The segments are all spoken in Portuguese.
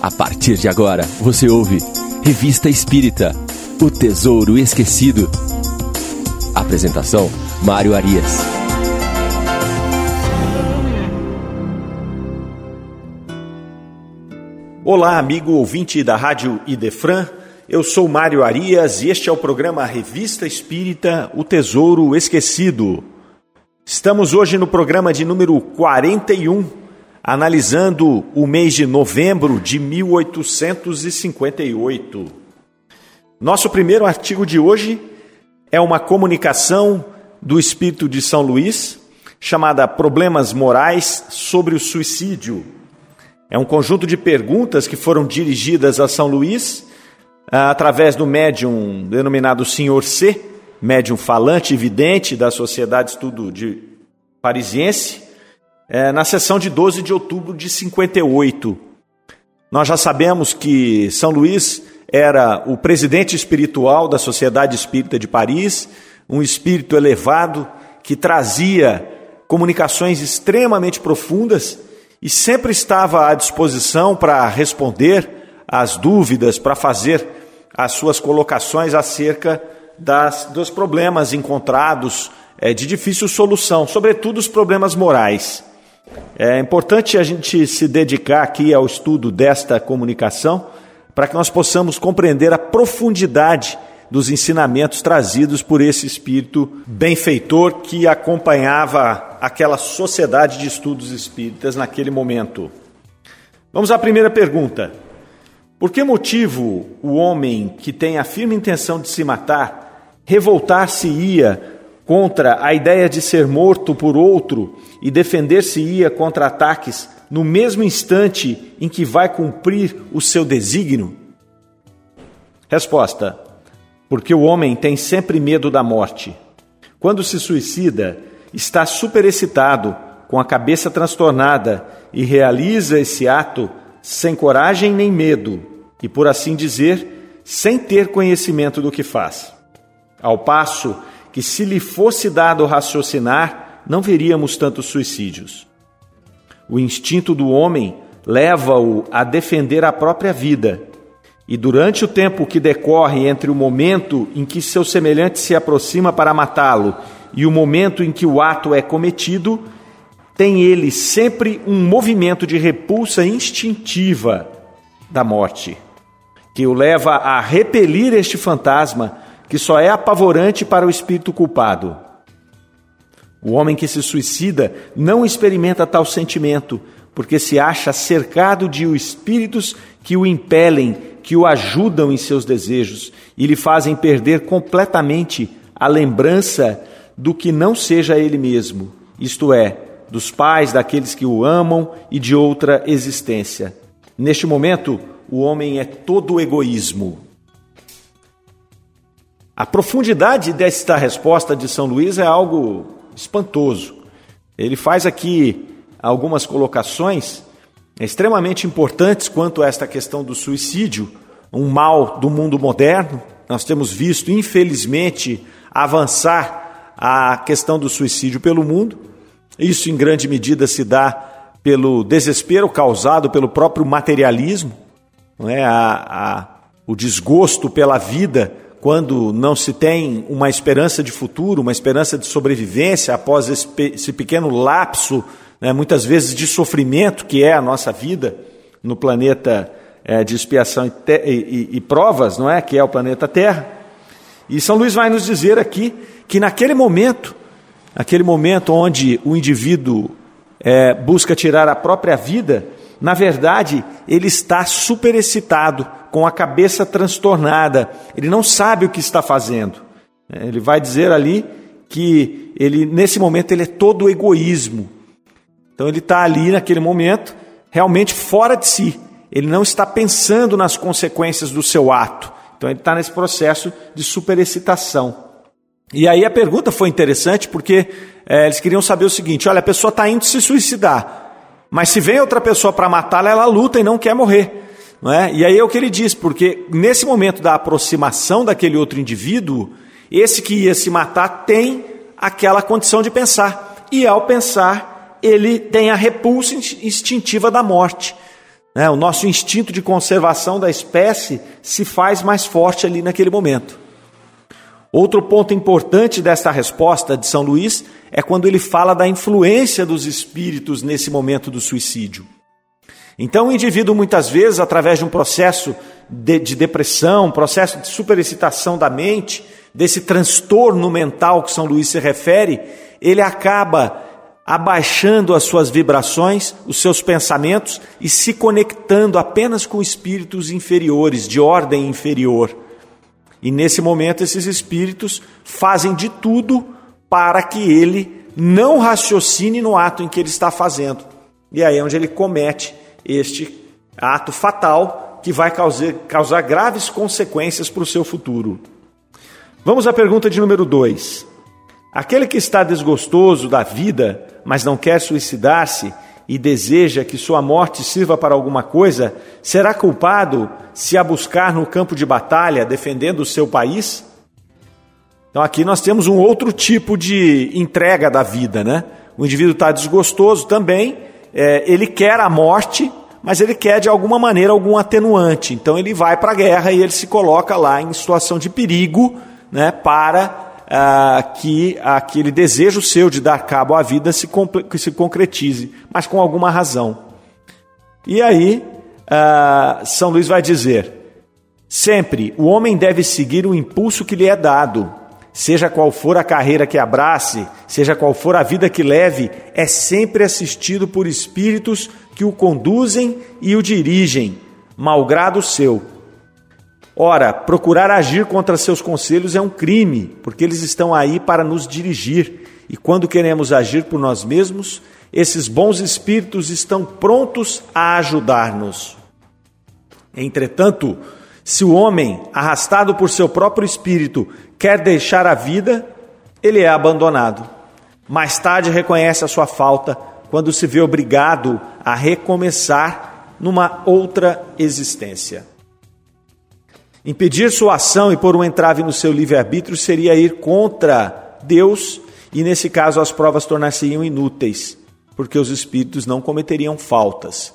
A partir de agora, você ouve Revista Espírita O Tesouro Esquecido. Apresentação: Mário Arias. Olá, amigo ouvinte da Rádio Idefran. Eu sou Mário Arias e este é o programa Revista Espírita O Tesouro Esquecido. Estamos hoje no programa de número 41 analisando o mês de novembro de 1858. Nosso primeiro artigo de hoje é uma comunicação do Espírito de São Luís, chamada Problemas Morais sobre o Suicídio. É um conjunto de perguntas que foram dirigidas a São Luís ah, através do médium denominado Senhor C, médium falante e vidente da Sociedade de Estudo de Parisiense, é, na sessão de 12 de outubro de 58. Nós já sabemos que São Luís era o presidente espiritual da Sociedade Espírita de Paris, um espírito elevado que trazia comunicações extremamente profundas e sempre estava à disposição para responder às dúvidas, para fazer as suas colocações acerca das, dos problemas encontrados é, de difícil solução, sobretudo os problemas morais. É importante a gente se dedicar aqui ao estudo desta comunicação para que nós possamos compreender a profundidade dos ensinamentos trazidos por esse espírito benfeitor que acompanhava aquela sociedade de estudos espíritas naquele momento. Vamos à primeira pergunta. Por que motivo o homem que tem a firme intenção de se matar revoltar-se-ia contra a ideia de ser morto por outro e defender-se-ia contra ataques no mesmo instante em que vai cumprir o seu desígnio? Resposta: Porque o homem tem sempre medo da morte. Quando se suicida, está superexcitado, com a cabeça transtornada e realiza esse ato sem coragem nem medo e, por assim dizer, sem ter conhecimento do que faz. Ao passo que, se lhe fosse dado raciocinar, não veríamos tantos suicídios. O instinto do homem leva-o a defender a própria vida, e durante o tempo que decorre entre o momento em que seu semelhante se aproxima para matá-lo e o momento em que o ato é cometido, tem ele sempre um movimento de repulsa instintiva da morte, que o leva a repelir este fantasma que só é apavorante para o espírito culpado. O homem que se suicida não experimenta tal sentimento, porque se acha cercado de espíritos que o impelem, que o ajudam em seus desejos e lhe fazem perder completamente a lembrança do que não seja ele mesmo, isto é, dos pais, daqueles que o amam e de outra existência. Neste momento, o homem é todo egoísmo. A profundidade desta resposta de São Luís é algo espantoso. Ele faz aqui algumas colocações extremamente importantes quanto a esta questão do suicídio, um mal do mundo moderno. Nós temos visto, infelizmente, avançar a questão do suicídio pelo mundo. Isso, em grande medida, se dá pelo desespero causado pelo próprio materialismo, não é? a, a o desgosto pela vida quando não se tem uma esperança de futuro, uma esperança de sobrevivência após esse, esse pequeno lapso, né, muitas vezes de sofrimento que é a nossa vida no planeta é, de expiação e, e, e, provas, não é, que é o planeta Terra. E São Luís vai nos dizer aqui que naquele momento, aquele momento onde o indivíduo é, busca tirar a própria vida, na verdade, ele está superexcitado, com a cabeça transtornada, ele não sabe o que está fazendo. É, ele vai dizer ali que ele nesse momento ele é todo egoísmo. Então ele está ali naquele momento realmente fora de si. Ele não está pensando nas consequências do seu ato. Então ele está nesse processo de superexcitação. E aí a pergunta foi interessante porque é, eles queriam saber o seguinte: olha, a pessoa está indo se suicidar. Mas se vem outra pessoa para matá-la, ela luta e não quer morrer. Não é? E aí é o que ele diz, porque nesse momento da aproximação daquele outro indivíduo, esse que ia se matar tem aquela condição de pensar. E ao pensar, ele tem a repulsa instintiva da morte. né, o nosso instinto de conservação da espécie se faz mais forte ali naquele momento. Outro ponto importante desta resposta de São Luís é quando ele fala da influência dos espíritos nesse momento do suicídio. Então, o indivíduo, muitas vezes, através de um processo de, de depressão, processo de superexcitação da mente, desse transtorno mental que São Luís se refere, ele acaba abaixando as suas vibrações, os seus pensamentos e se conectando apenas com espíritos inferiores, de ordem inferior. E nesse momento, esses espíritos fazem de tudo para que ele não raciocine no ato em que ele está fazendo. E aí é onde ele comete este ato fatal que vai causar, causar graves consequências para o seu futuro. Vamos à pergunta de número 2. Aquele que está desgostoso da vida, mas não quer suicidar-se e deseja que sua morte sirva para alguma coisa, será culpado se a buscar no campo de batalha defendendo o seu país? Então aqui nós temos um outro tipo de entrega da vida, né? O indivíduo está desgostoso também, é, ele quer a morte, mas ele quer de alguma maneira algum atenuante. Então ele vai para a guerra e ele se coloca lá em situação de perigo, né? Para ah, que aquele desejo seu de dar cabo à vida se, se concretize, mas com alguma razão. E aí, ah, São Luís vai dizer: sempre o homem deve seguir o impulso que lhe é dado. Seja qual for a carreira que abrace, seja qual for a vida que leve, é sempre assistido por espíritos que o conduzem e o dirigem, malgrado seu. Ora, procurar agir contra seus conselhos é um crime, porque eles estão aí para nos dirigir. E quando queremos agir por nós mesmos, esses bons espíritos estão prontos a ajudar-nos. Entretanto, se o homem, arrastado por seu próprio espírito, quer deixar a vida, ele é abandonado. Mais tarde reconhece a sua falta quando se vê obrigado a recomeçar numa outra existência. Impedir sua ação e pôr um entrave no seu livre-arbítrio seria ir contra Deus, e nesse caso as provas tornar-se-iam inúteis, porque os espíritos não cometeriam faltas.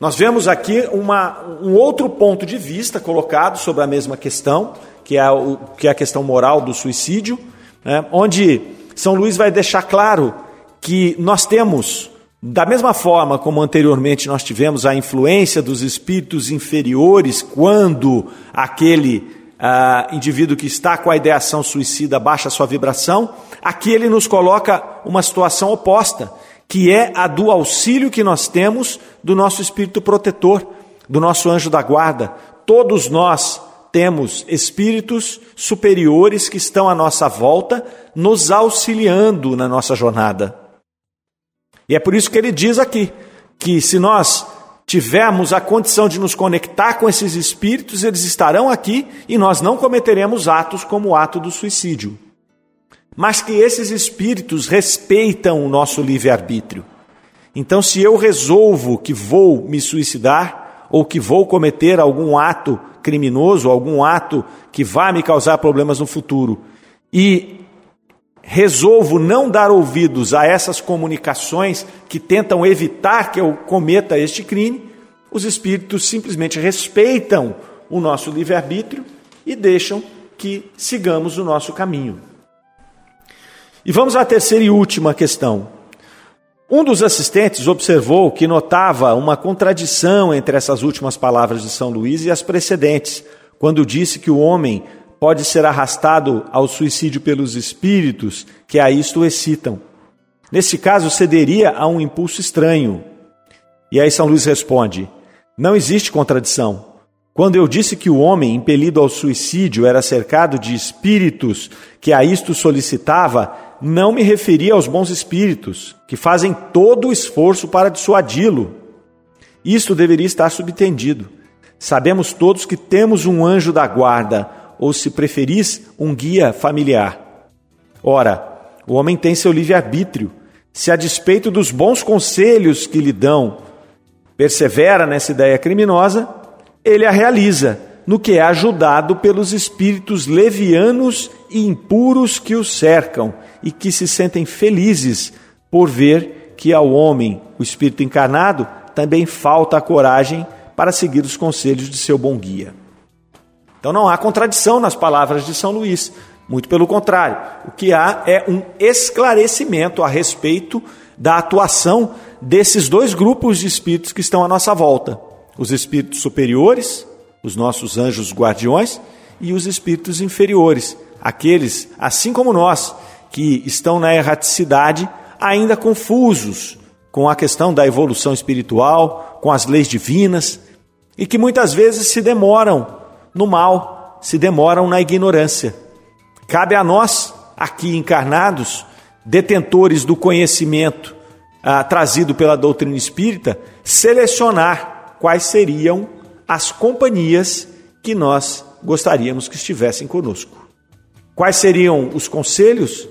Nós vemos aqui uma, um outro ponto de vista colocado sobre a mesma questão, que é, o, que é a questão moral do suicídio, né, onde São Luís vai deixar claro que nós temos da mesma forma como anteriormente nós tivemos a influência dos espíritos inferiores quando aquele ah, indivíduo que está com a ideação suicida baixa sua vibração, aqui ele nos coloca uma situação oposta, que é a do auxílio que nós temos do nosso espírito protetor, do nosso anjo da guarda. Todos nós temos espíritos superiores que estão à nossa volta, nos auxiliando na nossa jornada. E é por isso que ele diz aqui que se nós tivermos a condição de nos conectar com esses espíritos, eles estarão aqui e nós não cometeremos atos como o ato do suicídio. Mas que esses espíritos respeitam o nosso livre-arbítrio. Então, se eu resolvo que vou me suicidar ou que vou cometer algum ato criminoso, algum ato que vá me causar problemas no futuro, e resolvo não dar ouvidos a essas comunicações que tentam evitar que eu cometa este crime, os espíritos simplesmente respeitam o nosso livre-arbítrio e deixam que sigamos o nosso caminho. E vamos à terceira e última questão. Um dos assistentes observou que notava uma contradição entre essas últimas palavras de São Luís e as precedentes, quando disse que o homem pode ser arrastado ao suicídio pelos espíritos que a isto excitam. Nesse caso, cederia a um impulso estranho. E aí São Luís responde: Não existe contradição. Quando eu disse que o homem impelido ao suicídio era cercado de espíritos que a isto solicitava, não me referia aos bons espíritos, que fazem todo o esforço para dissuadi-lo. Isto deveria estar subtendido. Sabemos todos que temos um anjo da guarda, ou, se preferis, um guia familiar. Ora, o homem tem seu livre-arbítrio. Se, a despeito dos bons conselhos que lhe dão, persevera nessa ideia criminosa, ele a realiza, no que é ajudado pelos espíritos levianos e impuros que o cercam e que se sentem felizes por ver que ao homem, o espírito encarnado, também falta a coragem para seguir os conselhos de seu bom guia. Então não há contradição nas palavras de São Luís, muito pelo contrário. O que há é um esclarecimento a respeito da atuação desses dois grupos de espíritos que estão à nossa volta: os espíritos superiores, os nossos anjos guardiões, e os espíritos inferiores, aqueles, assim como nós, que estão na erraticidade, ainda confusos com a questão da evolução espiritual, com as leis divinas, e que muitas vezes se demoram no mal, se demoram na ignorância. Cabe a nós, aqui encarnados, detentores do conhecimento ah, trazido pela doutrina espírita, selecionar quais seriam as companhias que nós gostaríamos que estivessem conosco. Quais seriam os conselhos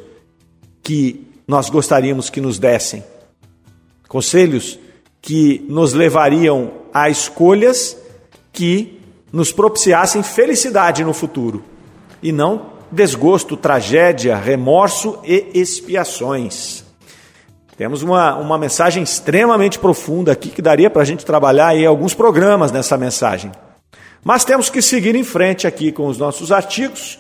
que nós gostaríamos que nos dessem? Conselhos que nos levariam a escolhas que nos propiciassem felicidade no futuro e não desgosto, tragédia, remorso e expiações. Temos uma, uma mensagem extremamente profunda aqui que daria para a gente trabalhar aí alguns programas nessa mensagem. Mas temos que seguir em frente aqui com os nossos artigos.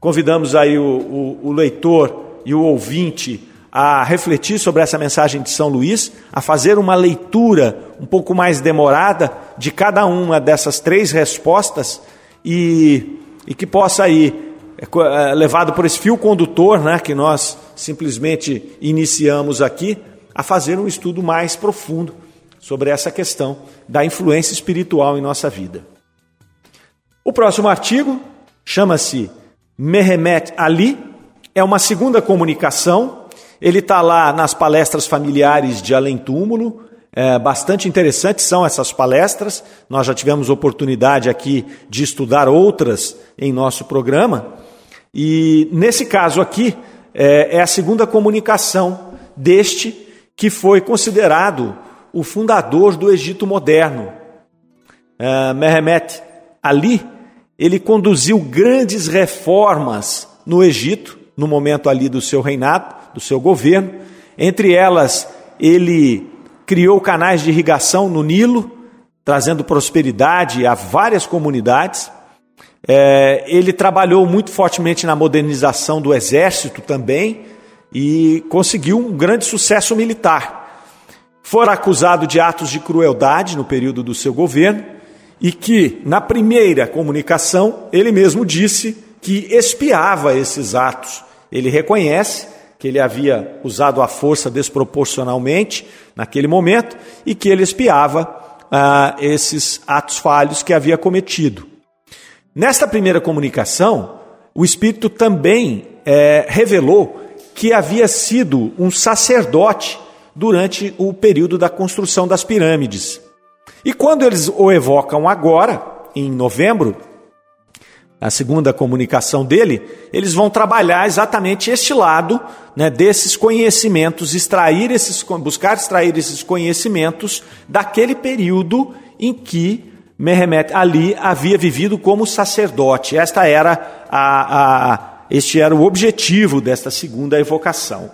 Convidamos aí o, o, o leitor e o ouvinte a refletir sobre essa mensagem de São Luís, a fazer uma leitura um pouco mais demorada de cada uma dessas três respostas e, e que possa aí, é, é, levado por esse fio condutor né, que nós simplesmente iniciamos aqui, a fazer um estudo mais profundo sobre essa questão da influência espiritual em nossa vida. O próximo artigo chama-se Mehemet Ali, é uma segunda comunicação ele está lá nas palestras familiares de Além Túmulo. É, bastante interessantes são essas palestras. Nós já tivemos oportunidade aqui de estudar outras em nosso programa. E nesse caso aqui, é, é a segunda comunicação deste que foi considerado o fundador do Egito moderno. É, Mehemet Ali, ele conduziu grandes reformas no Egito, no momento ali do seu reinado, do seu governo. Entre elas, ele criou canais de irrigação no Nilo, trazendo prosperidade a várias comunidades. É, ele trabalhou muito fortemente na modernização do exército também e conseguiu um grande sucesso militar. Fora acusado de atos de crueldade no período do seu governo e que, na primeira comunicação, ele mesmo disse que espiava esses atos. Ele reconhece que ele havia usado a força desproporcionalmente naquele momento e que ele espiava ah, esses atos falhos que havia cometido. Nesta primeira comunicação, o Espírito também é, revelou que havia sido um sacerdote durante o período da construção das pirâmides. E quando eles o evocam agora, em novembro, a segunda comunicação dele, eles vão trabalhar exatamente este lado né, desses conhecimentos, extrair esses, buscar extrair esses conhecimentos daquele período em que Mehemet Ali havia vivido como sacerdote. Esta era a, a, este era o objetivo desta segunda evocação.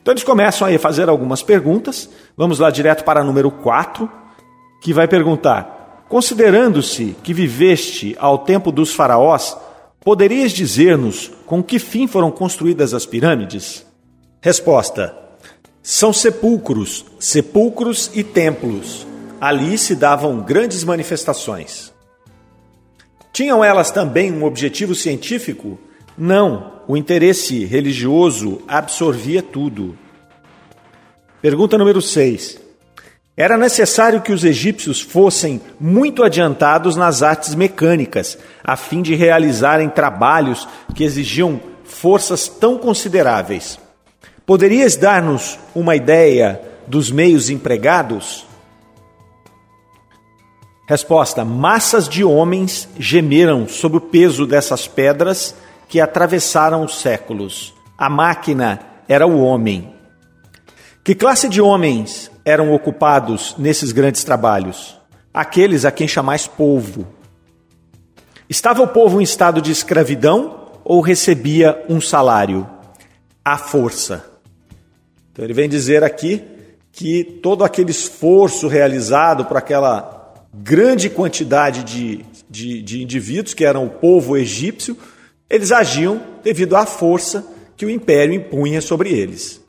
Então eles começam a fazer algumas perguntas. Vamos lá direto para número 4, que vai perguntar: Considerando-se que viveste ao tempo dos faraós, poderias dizer-nos com que fim foram construídas as pirâmides? Resposta: São sepulcros, sepulcros e templos. Ali se davam grandes manifestações. Tinham elas também um objetivo científico? Não, o interesse religioso absorvia tudo. Pergunta número 6. Era necessário que os egípcios fossem muito adiantados nas artes mecânicas, a fim de realizarem trabalhos que exigiam forças tão consideráveis. Poderias dar-nos uma ideia dos meios empregados? Resposta: Massas de homens gemeram sob o peso dessas pedras que atravessaram os séculos. A máquina era o homem. Que classe de homens eram ocupados nesses grandes trabalhos? Aqueles a quem chamais povo. Estava o povo em estado de escravidão ou recebia um salário? À força. Então ele vem dizer aqui que todo aquele esforço realizado por aquela grande quantidade de, de, de indivíduos, que eram o povo egípcio, eles agiam devido à força que o império impunha sobre eles.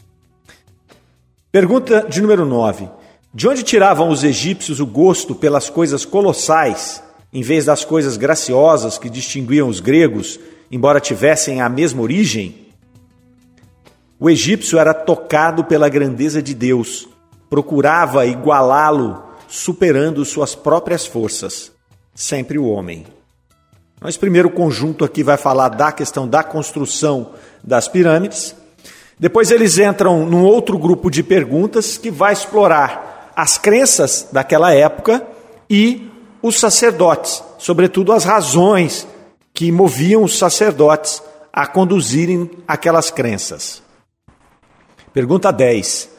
Pergunta de número 9. De onde tiravam os egípcios o gosto pelas coisas colossais, em vez das coisas graciosas que distinguiam os gregos, embora tivessem a mesma origem? O egípcio era tocado pela grandeza de Deus, procurava igualá-lo, superando suas próprias forças, sempre o homem. Mas primeiro conjunto aqui vai falar da questão da construção das pirâmides. Depois eles entram num outro grupo de perguntas que vai explorar as crenças daquela época e os sacerdotes, sobretudo as razões que moviam os sacerdotes a conduzirem aquelas crenças. Pergunta 10.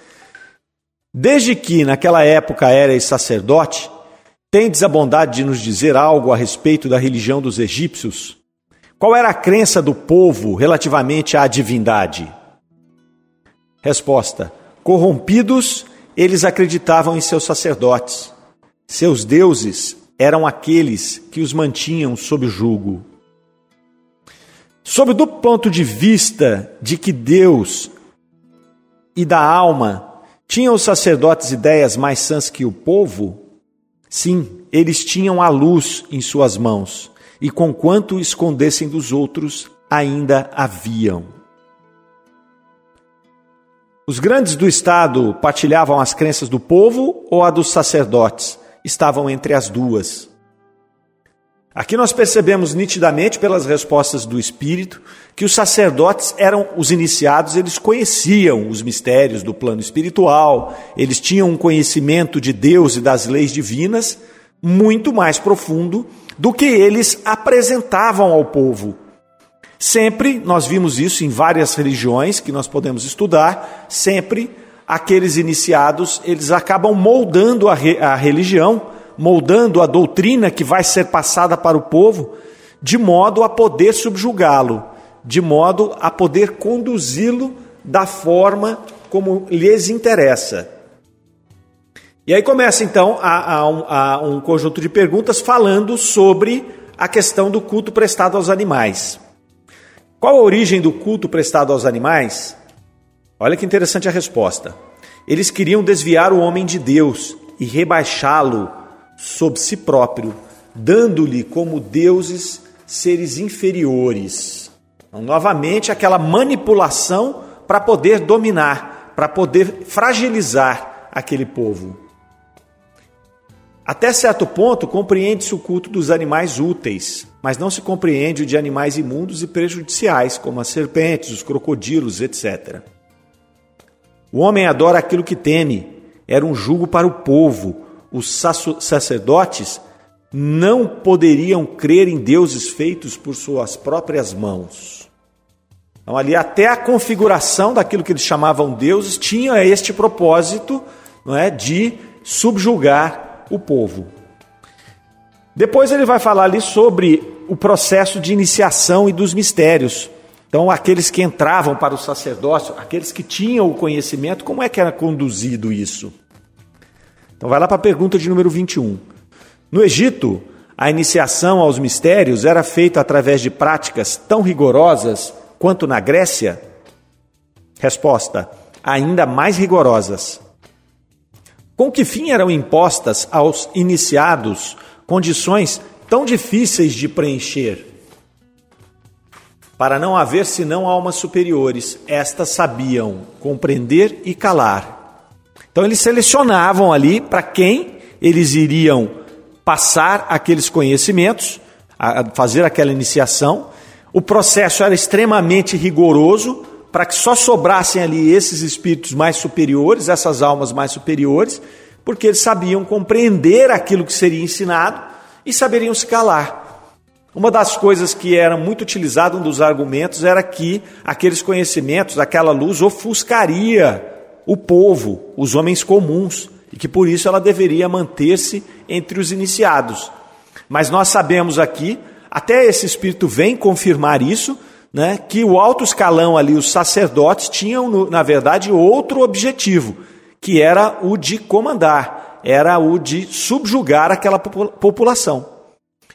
Desde que naquela época eras sacerdote, tendes a bondade de nos dizer algo a respeito da religião dos egípcios? Qual era a crença do povo relativamente à divindade? Resposta: Corrompidos, eles acreditavam em seus sacerdotes. Seus deuses eram aqueles que os mantinham sob julgo. Sob do ponto de vista de que Deus e da alma tinham os sacerdotes ideias mais sãs que o povo, Sim, eles tinham a luz em suas mãos, e conquanto escondessem dos outros, ainda haviam. Os grandes do Estado partilhavam as crenças do povo ou a dos sacerdotes? Estavam entre as duas. Aqui nós percebemos nitidamente pelas respostas do Espírito que os sacerdotes eram os iniciados, eles conheciam os mistérios do plano espiritual, eles tinham um conhecimento de Deus e das leis divinas muito mais profundo do que eles apresentavam ao povo. Sempre, nós vimos isso em várias religiões que nós podemos estudar, sempre aqueles iniciados, eles acabam moldando a, re, a religião moldando a doutrina que vai ser passada para o povo, de modo a poder subjugá-lo, de modo a poder conduzi-lo da forma como lhes interessa. E aí começa então a, a, um, a um conjunto de perguntas falando sobre a questão do culto prestado aos animais. Qual a origem do culto prestado aos animais? Olha que interessante a resposta. Eles queriam desviar o homem de Deus e rebaixá-lo sob si próprio, dando-lhe como deuses seres inferiores. Então, novamente, aquela manipulação para poder dominar, para poder fragilizar aquele povo. Até certo ponto, compreende-se o culto dos animais úteis, mas não se compreende o de animais imundos e prejudiciais, como as serpentes, os crocodilos, etc. O homem adora aquilo que teme, era um jugo para o povo, os sacerdotes não poderiam crer em deuses feitos por suas próprias mãos. Então, ali, até a configuração daquilo que eles chamavam deuses tinha este propósito não é, de subjugar o povo. Depois ele vai falar ali sobre o processo de iniciação e dos mistérios. Então, aqueles que entravam para o sacerdócio, aqueles que tinham o conhecimento, como é que era conduzido isso? Então vai lá para a pergunta de número 21. No Egito, a iniciação aos mistérios era feita através de práticas tão rigorosas quanto na Grécia? Resposta: ainda mais rigorosas. Com que fim eram impostas aos iniciados condições tão difíceis de preencher? Para não haver senão almas superiores, estas sabiam compreender e calar então eles selecionavam ali para quem eles iriam passar aqueles conhecimentos, fazer aquela iniciação. O processo era extremamente rigoroso para que só sobrassem ali esses espíritos mais superiores, essas almas mais superiores, porque eles sabiam compreender aquilo que seria ensinado e saberiam se calar. Uma das coisas que era muito utilizado, um dos argumentos, era que aqueles conhecimentos, aquela luz ofuscaria o povo, os homens comuns, e que por isso ela deveria manter-se entre os iniciados. Mas nós sabemos aqui, até esse espírito vem confirmar isso, né, que o alto escalão ali, os sacerdotes, tinham, na verdade, outro objetivo, que era o de comandar, era o de subjugar aquela população.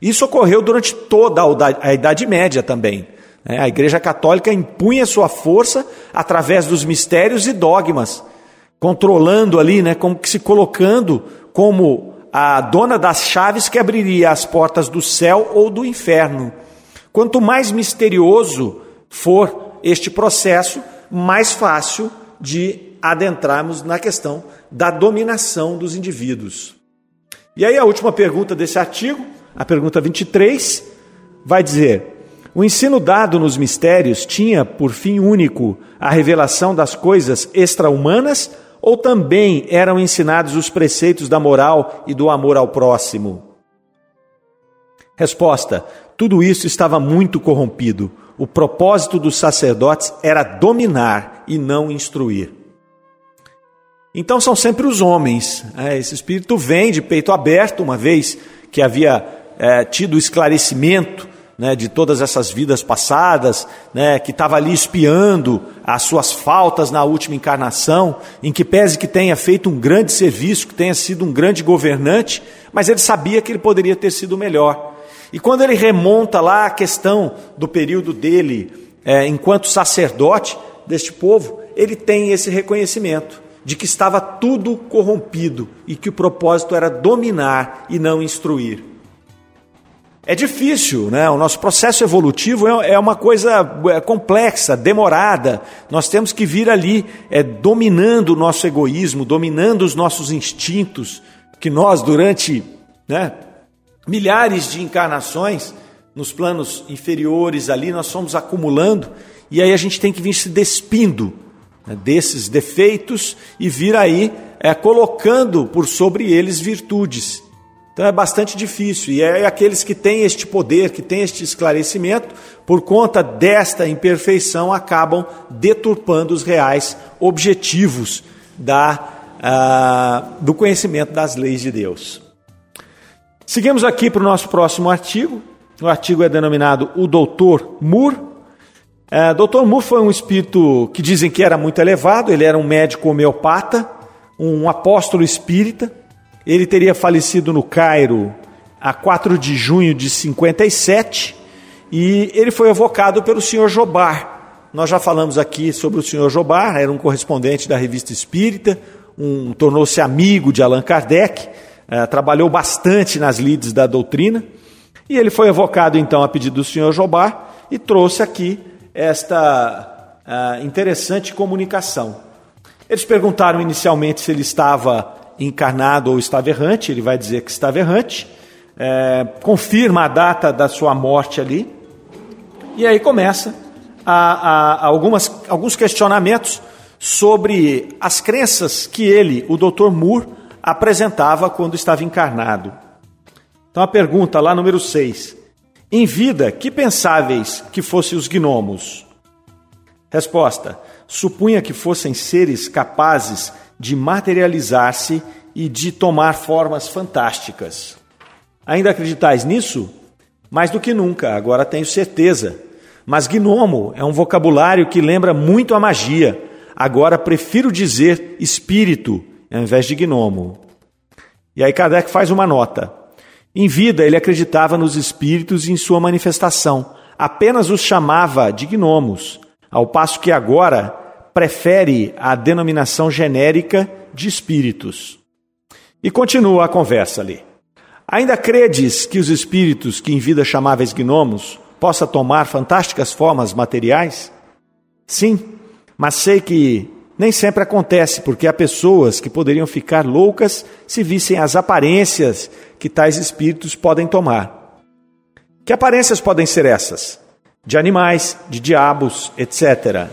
Isso ocorreu durante toda a Idade Média também. Né? A Igreja Católica impunha sua força através dos mistérios e dogmas, controlando ali, né, como que se colocando como a dona das chaves que abriria as portas do céu ou do inferno. Quanto mais misterioso for este processo, mais fácil de adentrarmos na questão da dominação dos indivíduos. E aí a última pergunta desse artigo, a pergunta 23, vai dizer: o ensino dado nos mistérios tinha por fim único a revelação das coisas extra-humanas ou também eram ensinados os preceitos da moral e do amor ao próximo? Resposta: tudo isso estava muito corrompido. O propósito dos sacerdotes era dominar e não instruir. Então são sempre os homens. É, esse espírito vem de peito aberto, uma vez que havia é, tido esclarecimento né, de todas essas vidas passadas, né, que estava ali espiando as suas faltas na última encarnação, em que pese que tenha feito um grande serviço, que tenha sido um grande governante, mas ele sabia que ele poderia ter sido melhor. E quando ele remonta lá a questão do período dele é, enquanto sacerdote deste povo, ele tem esse reconhecimento de que estava tudo corrompido e que o propósito era dominar e não instruir. É difícil, né? O nosso processo evolutivo é, é uma coisa é, complexa, demorada. Nós temos que vir ali é, dominando o nosso egoísmo, dominando os nossos instintos, que nós, durante né, milhares de encarnações, nos planos inferiores ali, nós fomos acumulando, e aí a gente tem que vir se despindo né, desses defeitos e vir aí é, colocando por sobre eles virtudes. Então é bastante difícil. E é aqueles que têm este poder, que têm este esclarecimento, por conta desta imperfeição, acabam deturpando os reais objetivos da, uh, do conhecimento das leis de Deus. Seguimos aqui para o nosso próximo artigo. O artigo é denominado O Doutor Moore. Uh, Doutor Moore foi um espírito que dizem que era muito elevado, ele era um médico homeopata, um apóstolo espírita. Ele teria falecido no Cairo a 4 de junho de 57 e ele foi evocado pelo senhor Jobar. Nós já falamos aqui sobre o senhor Jobar, era um correspondente da revista Espírita, um, tornou-se amigo de Allan Kardec, uh, trabalhou bastante nas lides da doutrina, e ele foi evocado então a pedido do senhor Jobar e trouxe aqui esta uh, interessante comunicação. Eles perguntaram inicialmente se ele estava encarnado ou estava errante, ele vai dizer que estava errante, é, confirma a data da sua morte ali, e aí começa a, a, a algumas, alguns questionamentos sobre as crenças que ele, o Dr. Moore, apresentava quando estava encarnado. Então a pergunta lá número 6. Em vida, que pensáveis que fossem os gnomos? Resposta: supunha que fossem seres capazes de materializar-se e de tomar formas fantásticas. Ainda acreditais nisso? Mais do que nunca, agora tenho certeza. Mas gnomo é um vocabulário que lembra muito a magia. Agora prefiro dizer espírito ao invés de gnomo. E aí Kardec faz uma nota. Em vida, ele acreditava nos espíritos e em sua manifestação. Apenas os chamava de gnomos, ao passo que agora prefere a denominação genérica de espíritos. E continua a conversa ali. Ainda credes que os espíritos que em vida chamáveis gnomos possa tomar fantásticas formas materiais? Sim, mas sei que nem sempre acontece, porque há pessoas que poderiam ficar loucas se vissem as aparências que tais espíritos podem tomar. Que aparências podem ser essas? De animais, de diabos, etc.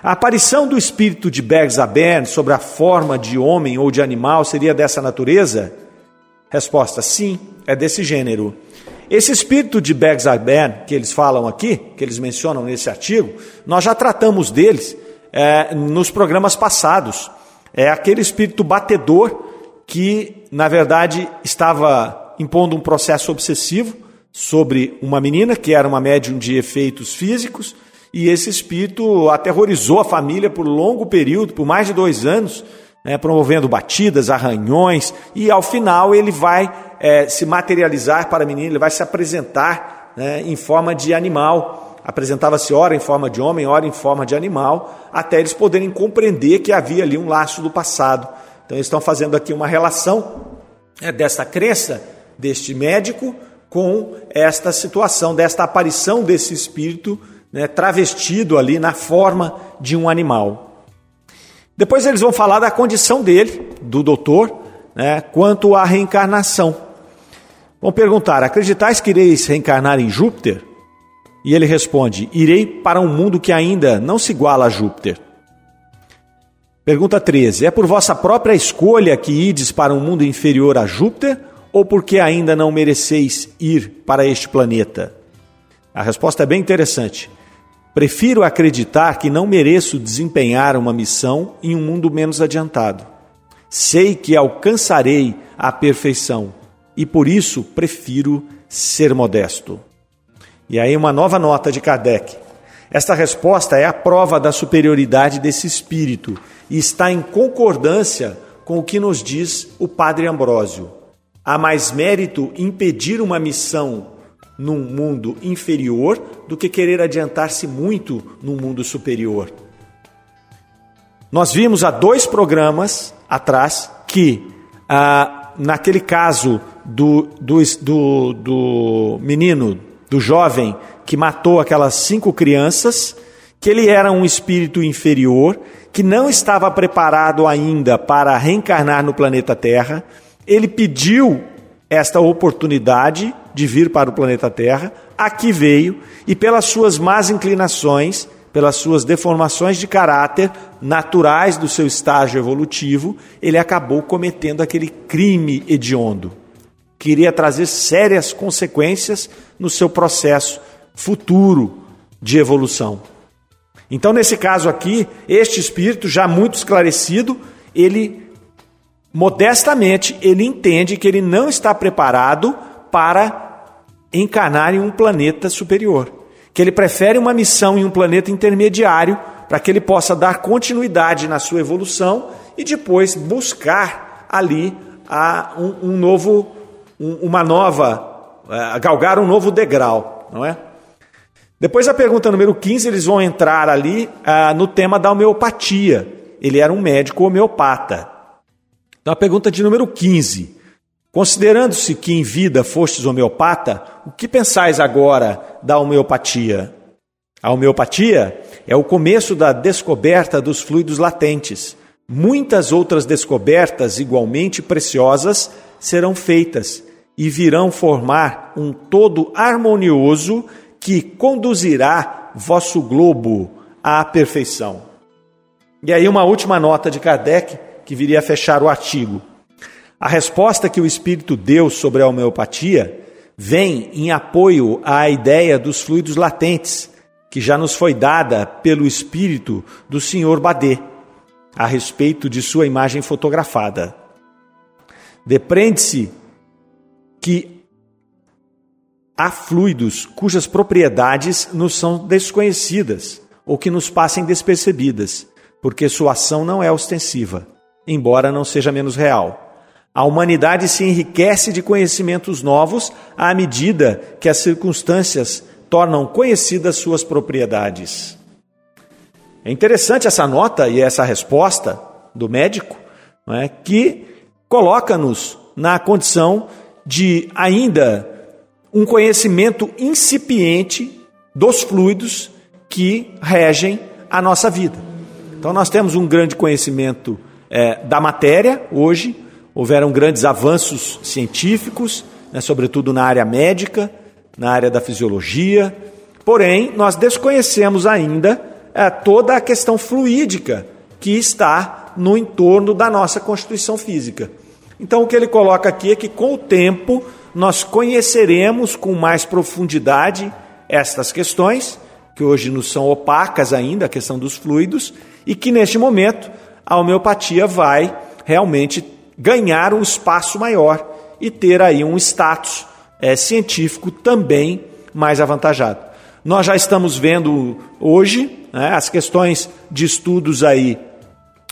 A aparição do espírito de Bergzaben sobre a forma de homem ou de animal seria dessa natureza? Resposta: sim, é desse gênero. Esse espírito de Bergzaben que eles falam aqui, que eles mencionam nesse artigo, nós já tratamos deles é, nos programas passados. É aquele espírito batedor que, na verdade, estava impondo um processo obsessivo sobre uma menina que era uma médium de efeitos físicos e esse espírito aterrorizou a família por longo período, por mais de dois anos, né, promovendo batidas, arranhões, e ao final ele vai é, se materializar para a menina, ele vai se apresentar né, em forma de animal. Apresentava-se ora em forma de homem, ora em forma de animal, até eles poderem compreender que havia ali um laço do passado. Então, eles estão fazendo aqui uma relação é, dessa crença deste médico com esta situação, desta aparição desse espírito né, travestido ali na forma de um animal. Depois eles vão falar da condição dele, do doutor, né, quanto à reencarnação. Vão perguntar: acreditais que ireis reencarnar em Júpiter? E ele responde: Irei para um mundo que ainda não se iguala a Júpiter. Pergunta 13: É por vossa própria escolha que ides para um mundo inferior a Júpiter ou porque ainda não mereceis ir para este planeta? A resposta é bem interessante. Prefiro acreditar que não mereço desempenhar uma missão em um mundo menos adiantado. Sei que alcançarei a perfeição e por isso prefiro ser modesto. E aí, uma nova nota de Kardec. Esta resposta é a prova da superioridade desse espírito e está em concordância com o que nos diz o Padre Ambrósio. Há mais mérito impedir uma missão num mundo inferior do que querer adiantar-se muito num mundo superior. Nós vimos há dois programas atrás que, ah, naquele caso do, do, do, do menino, do jovem que matou aquelas cinco crianças, que ele era um espírito inferior, que não estava preparado ainda para reencarnar no planeta Terra, ele pediu esta oportunidade de vir para o planeta Terra, aqui veio e, pelas suas más inclinações, pelas suas deformações de caráter naturais do seu estágio evolutivo, ele acabou cometendo aquele crime hediondo, que iria trazer sérias consequências no seu processo futuro de evolução. Então, nesse caso aqui, este espírito, já muito esclarecido, ele modestamente ele entende que ele não está preparado para encarnar em um planeta superior, que ele prefere uma missão em um planeta intermediário para que ele possa dar continuidade na sua evolução e depois buscar ali a um, um novo, um, uma nova, uh, galgar um novo degrau, não é? Depois da pergunta número 15, eles vão entrar ali uh, no tema da homeopatia. Ele era um médico homeopata. Então a pergunta de número 15. Considerando-se que em vida fostes homeopata, o que pensais agora da homeopatia? A homeopatia é o começo da descoberta dos fluidos latentes. Muitas outras descobertas igualmente preciosas serão feitas e virão formar um todo harmonioso que conduzirá vosso globo à perfeição. E aí, uma última nota de Kardec que viria a fechar o artigo. A resposta que o Espírito deu sobre a homeopatia vem em apoio à ideia dos fluidos latentes, que já nos foi dada pelo Espírito do Senhor Badê, a respeito de sua imagem fotografada. Depreende-se que há fluidos cujas propriedades nos são desconhecidas ou que nos passem despercebidas, porque sua ação não é ostensiva embora não seja menos real. A humanidade se enriquece de conhecimentos novos à medida que as circunstâncias tornam conhecidas suas propriedades. É interessante essa nota e essa resposta do médico, é, que coloca-nos na condição de ainda um conhecimento incipiente dos fluidos que regem a nossa vida. Então, nós temos um grande conhecimento é, da matéria hoje. Houveram grandes avanços científicos, né, sobretudo na área médica, na área da fisiologia. Porém, nós desconhecemos ainda é, toda a questão fluídica que está no entorno da nossa constituição física. Então, o que ele coloca aqui é que com o tempo nós conheceremos com mais profundidade estas questões, que hoje nos são opacas ainda, a questão dos fluidos, e que neste momento a homeopatia vai realmente ganhar um espaço maior e ter aí um status é, científico também mais avantajado. Nós já estamos vendo hoje né, as questões de estudos aí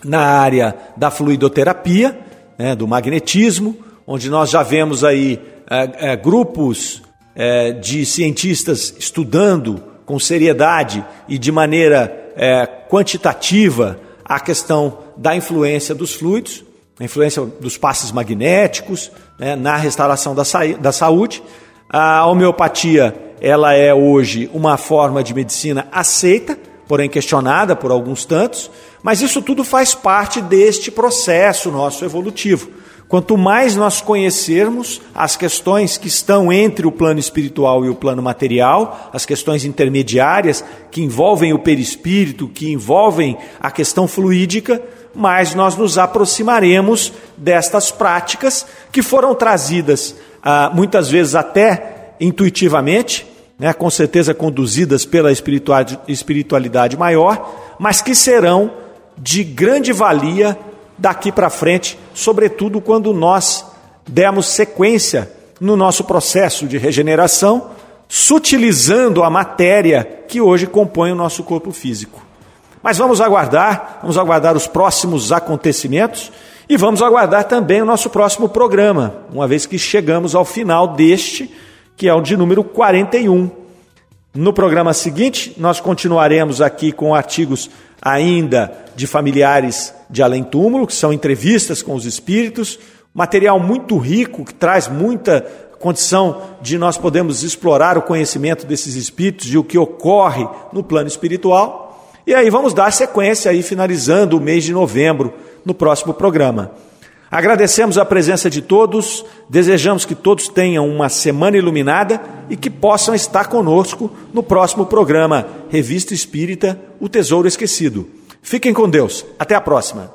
na área da fluidoterapia, né, do magnetismo, onde nós já vemos aí é, é, grupos é, de cientistas estudando com seriedade e de maneira é, quantitativa a questão da influência dos fluidos, a influência dos passes magnéticos né, na restauração da, da saúde. A homeopatia ela é hoje uma forma de medicina aceita, porém questionada por alguns tantos, mas isso tudo faz parte deste processo nosso evolutivo. Quanto mais nós conhecermos as questões que estão entre o plano espiritual e o plano material, as questões intermediárias que envolvem o perispírito, que envolvem a questão fluídica, mais nós nos aproximaremos destas práticas que foram trazidas ah, muitas vezes até intuitivamente, né, com certeza conduzidas pela espiritualidade maior, mas que serão de grande valia daqui para frente, sobretudo quando nós dermos sequência no nosso processo de regeneração, sutilizando a matéria que hoje compõe o nosso corpo físico. Mas vamos aguardar, vamos aguardar os próximos acontecimentos e vamos aguardar também o nosso próximo programa, uma vez que chegamos ao final deste, que é o de número 41. No programa seguinte, nós continuaremos aqui com artigos ainda de familiares de além-túmulo, que são entrevistas com os espíritos, material muito rico, que traz muita condição de nós podermos explorar o conhecimento desses espíritos e o que ocorre no plano espiritual. E aí vamos dar sequência aí, finalizando o mês de novembro, no próximo programa. Agradecemos a presença de todos, desejamos que todos tenham uma semana iluminada e que possam estar conosco no próximo programa Revista Espírita O Tesouro Esquecido. Fiquem com Deus. Até a próxima.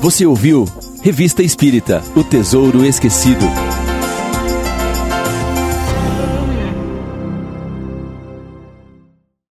Você ouviu Revista Espírita O Tesouro Esquecido.